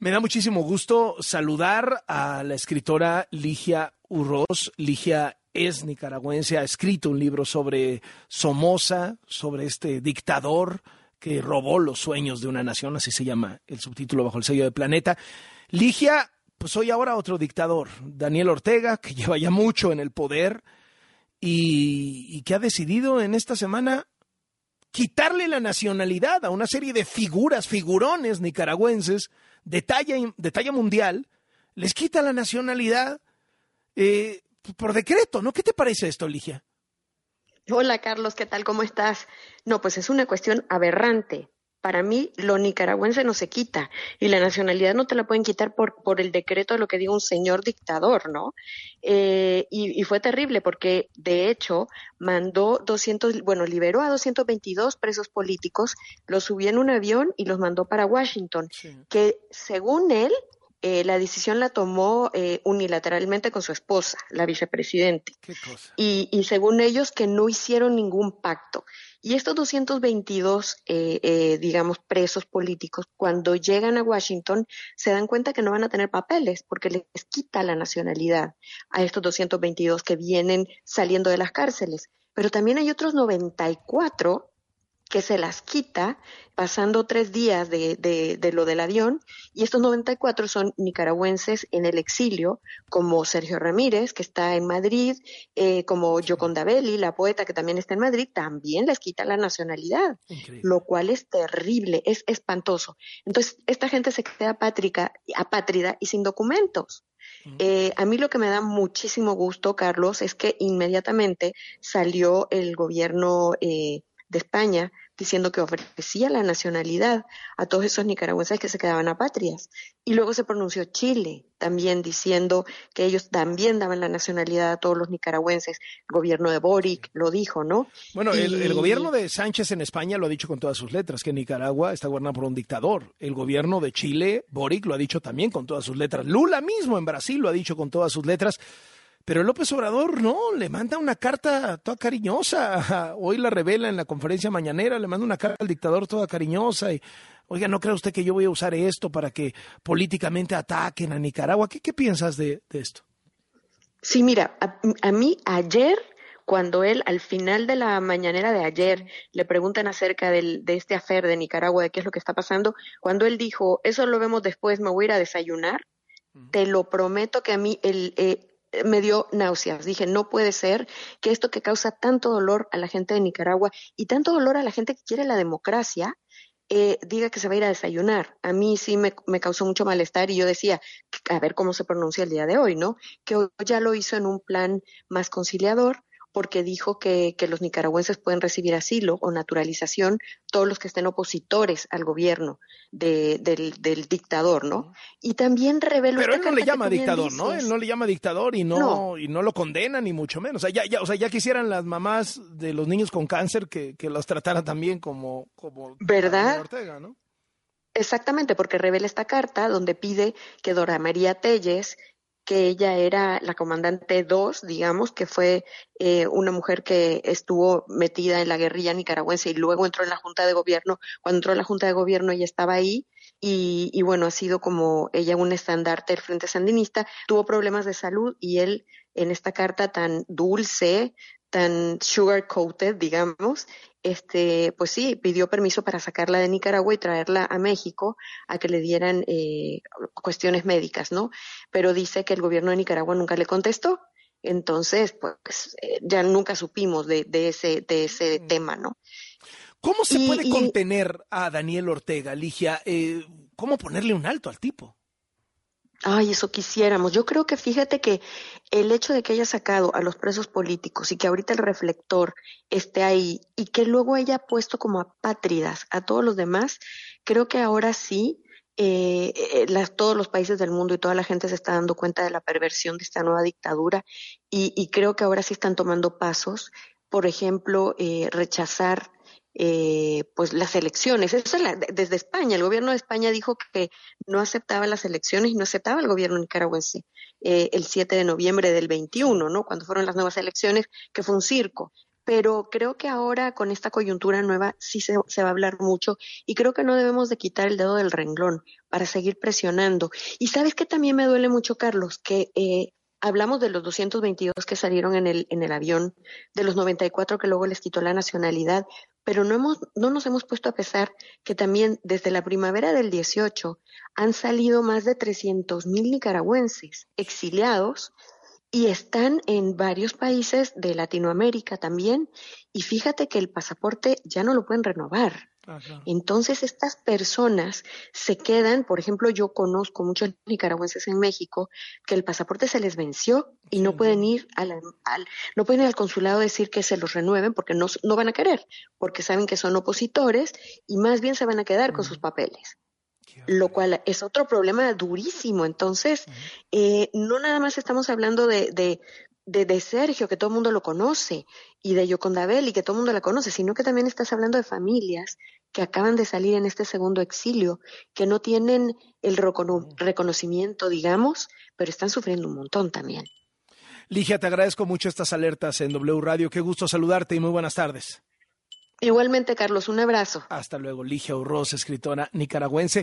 Me da muchísimo gusto saludar a la escritora Ligia Urroz. Ligia es nicaragüense, ha escrito un libro sobre Somoza, sobre este dictador que robó los sueños de una nación, así se llama el subtítulo bajo el sello de Planeta. Ligia, pues hoy ahora otro dictador, Daniel Ortega, que lleva ya mucho en el poder y, y que ha decidido en esta semana quitarle la nacionalidad a una serie de figuras, figurones nicaragüenses, de talla, mundial, les quita la nacionalidad eh, por decreto, ¿no? ¿Qué te parece esto, Ligia? Hola, Carlos, ¿qué tal? ¿Cómo estás? No, pues es una cuestión aberrante para mí lo nicaragüense no se quita y la nacionalidad no te la pueden quitar por, por el decreto de lo que diga un señor dictador, ¿no? Eh, y, fue terrible porque de hecho mandó 200, bueno, liberó a 222 presos políticos, los subió en un avión y los mandó para Washington, que según él eh, la decisión la tomó eh, unilateralmente con su esposa, la vicepresidente. Y, y según ellos que no hicieron ningún pacto. Y estos 222, eh, eh, digamos, presos políticos, cuando llegan a Washington, se dan cuenta que no van a tener papeles porque les quita la nacionalidad a estos 222 que vienen saliendo de las cárceles. Pero también hay otros 94 que se las quita pasando tres días de, de, lo del avión y estos 94 son nicaragüenses en el exilio como Sergio Ramírez que está en Madrid, eh, como Yoconda Belli, la poeta que también está en Madrid, también les quita la nacionalidad, lo cual es terrible, es espantoso. Entonces esta gente se queda apátrica, apátrida y sin documentos. Eh, a mí lo que me da muchísimo gusto, Carlos, es que inmediatamente salió el gobierno eh, de España diciendo que ofrecía la nacionalidad a todos esos nicaragüenses que se quedaban apátridas. Y luego se pronunció Chile también diciendo que ellos también daban la nacionalidad a todos los nicaragüenses. El gobierno de Boric lo dijo, ¿no? Bueno, el, gobierno de Sánchez en España lo ha dicho con todas sus letras, que Nicaragua está gobernada por un dictador. El gobierno de Chile, Boric, lo ha dicho también con todas sus letras. Lula mismo en Brasil lo ha dicho con todas sus letras. Pero López Obrador no, le manda una carta toda cariñosa. Hoy la revela en la conferencia mañanera, le manda una carta al dictador toda cariñosa y, oiga, ¿no cree usted que yo voy a usar esto para que políticamente ataquen a Nicaragua? ¿Qué, piensas de, esto? Sí, mira, a, mí ayer cuando él al final de la mañanera de ayer le preguntan acerca del, de este afer de Nicaragua, de qué es lo que está pasando, cuando él dijo, eso lo vemos después, me voy a ir a desayunar, te lo prometo que a mí el, eh, me dio náuseas. Dije, no puede ser que esto que causa tanto dolor a la gente de Nicaragua y tanto dolor a la gente que quiere la democracia, eh, diga que se va a ir a desayunar. A mí sí me, me, causó mucho malestar y yo decía, a ver cómo se pronuncia el día de hoy, ¿no? Que ya lo hizo en un plan más conciliador, porque dijo que, que, los nicaragüenses pueden recibir asilo o naturalización todos los que estén opositores al gobierno de, del, del, dictador, ¿no? Y también reveló... Pero él no le llama dictador, ¿no? Él no le llama dictador y no, y no lo condena ni mucho menos. O sea, ya, ya, o sea, ya quisieran las mamás de los niños con cáncer que, que los tratara también como... como ¿Verdad? Ortega, ¿no? Exactamente, porque revela esta carta donde pide que Dora María Telles que ella era la comandante 2, digamos, que fue eh, una mujer que estuvo metida en la guerrilla nicaragüense y luego entró en la Junta de Gobierno. Cuando entró en la Junta de Gobierno ella estaba ahí y, y bueno, ha sido como ella un estandarte del Frente Sandinista. Tuvo problemas de salud y él en esta carta tan dulce, tan sugar coated, digamos, este, pues sí, pidió permiso para sacarla de Nicaragua y traerla a México a que le dieran eh, cuestiones médicas, ¿no? Pero dice que el gobierno de Nicaragua nunca le contestó. Entonces, pues eh, ya nunca supimos de, de ese, de ese mm. tema, ¿no? ¿Cómo se puede contener a Daniel Ortega, Ligia? Eh, ¿Cómo ponerle un alto al tipo? Ay, eso quisiéramos. Yo creo que fíjate que el hecho de que haya sacado a los presos políticos y que ahorita el reflector esté ahí y que luego haya puesto como apátridas a todos los demás, creo que ahora sí eh, eh, las, todos los países del mundo y toda la gente se está dando cuenta de la perversión de esta nueva dictadura y, y creo que ahora sí están tomando pasos. Por ejemplo, eh, rechazar eh, pues las elecciones. Eso desde España. El gobierno de España dijo que no aceptaba las elecciones y no aceptaba el gobierno nicaragüense eh, el 7 de noviembre del 21, ¿no? Cuando fueron las nuevas elecciones, que fue un circo. pero creo que ahora con esta coyuntura nueva sí se, se, va a hablar mucho y creo que no debemos de quitar el dedo del renglón para seguir presionando. Y sabes que también me duele mucho, Carlos, que eh, hablamos de los 222 que salieron en el, en el avión, de los 94 que luego les quitó la nacionalidad, pero no, hemos, no nos hemos puesto a pesar que también desde la primavera del 18 han salido más de 300 mil nicaragüenses exiliados y están en varios países de Latinoamérica también. Y fíjate que el pasaporte ya no lo pueden renovar. Entonces estas personas se quedan, por ejemplo, yo conozco muchos nicaragüenses en México que el pasaporte se les venció y no pueden ir al, no pueden ir al consulado a decir que se los renueven porque no, no van a querer, porque saben que son opositores y más bien se van a quedar con sus papeles lo cual es otro problema durísimo. Entonces, eh, no nada más estamos hablando de, de, de, Sergio, que todo el mundo lo conoce, y de Yocondabel, y que todo el mundo la conoce, sino que también estás hablando de familias que acaban de salir en este segundo exilio, que no tienen el reconocimiento, digamos, pero están sufriendo un montón también. Ligia, te agradezco mucho estas alertas en W Radio. Qué gusto saludarte y muy buenas tardes. Igualmente, Carlos, un abrazo. Hasta luego, Ligia Urroz, escritora nicaragüense.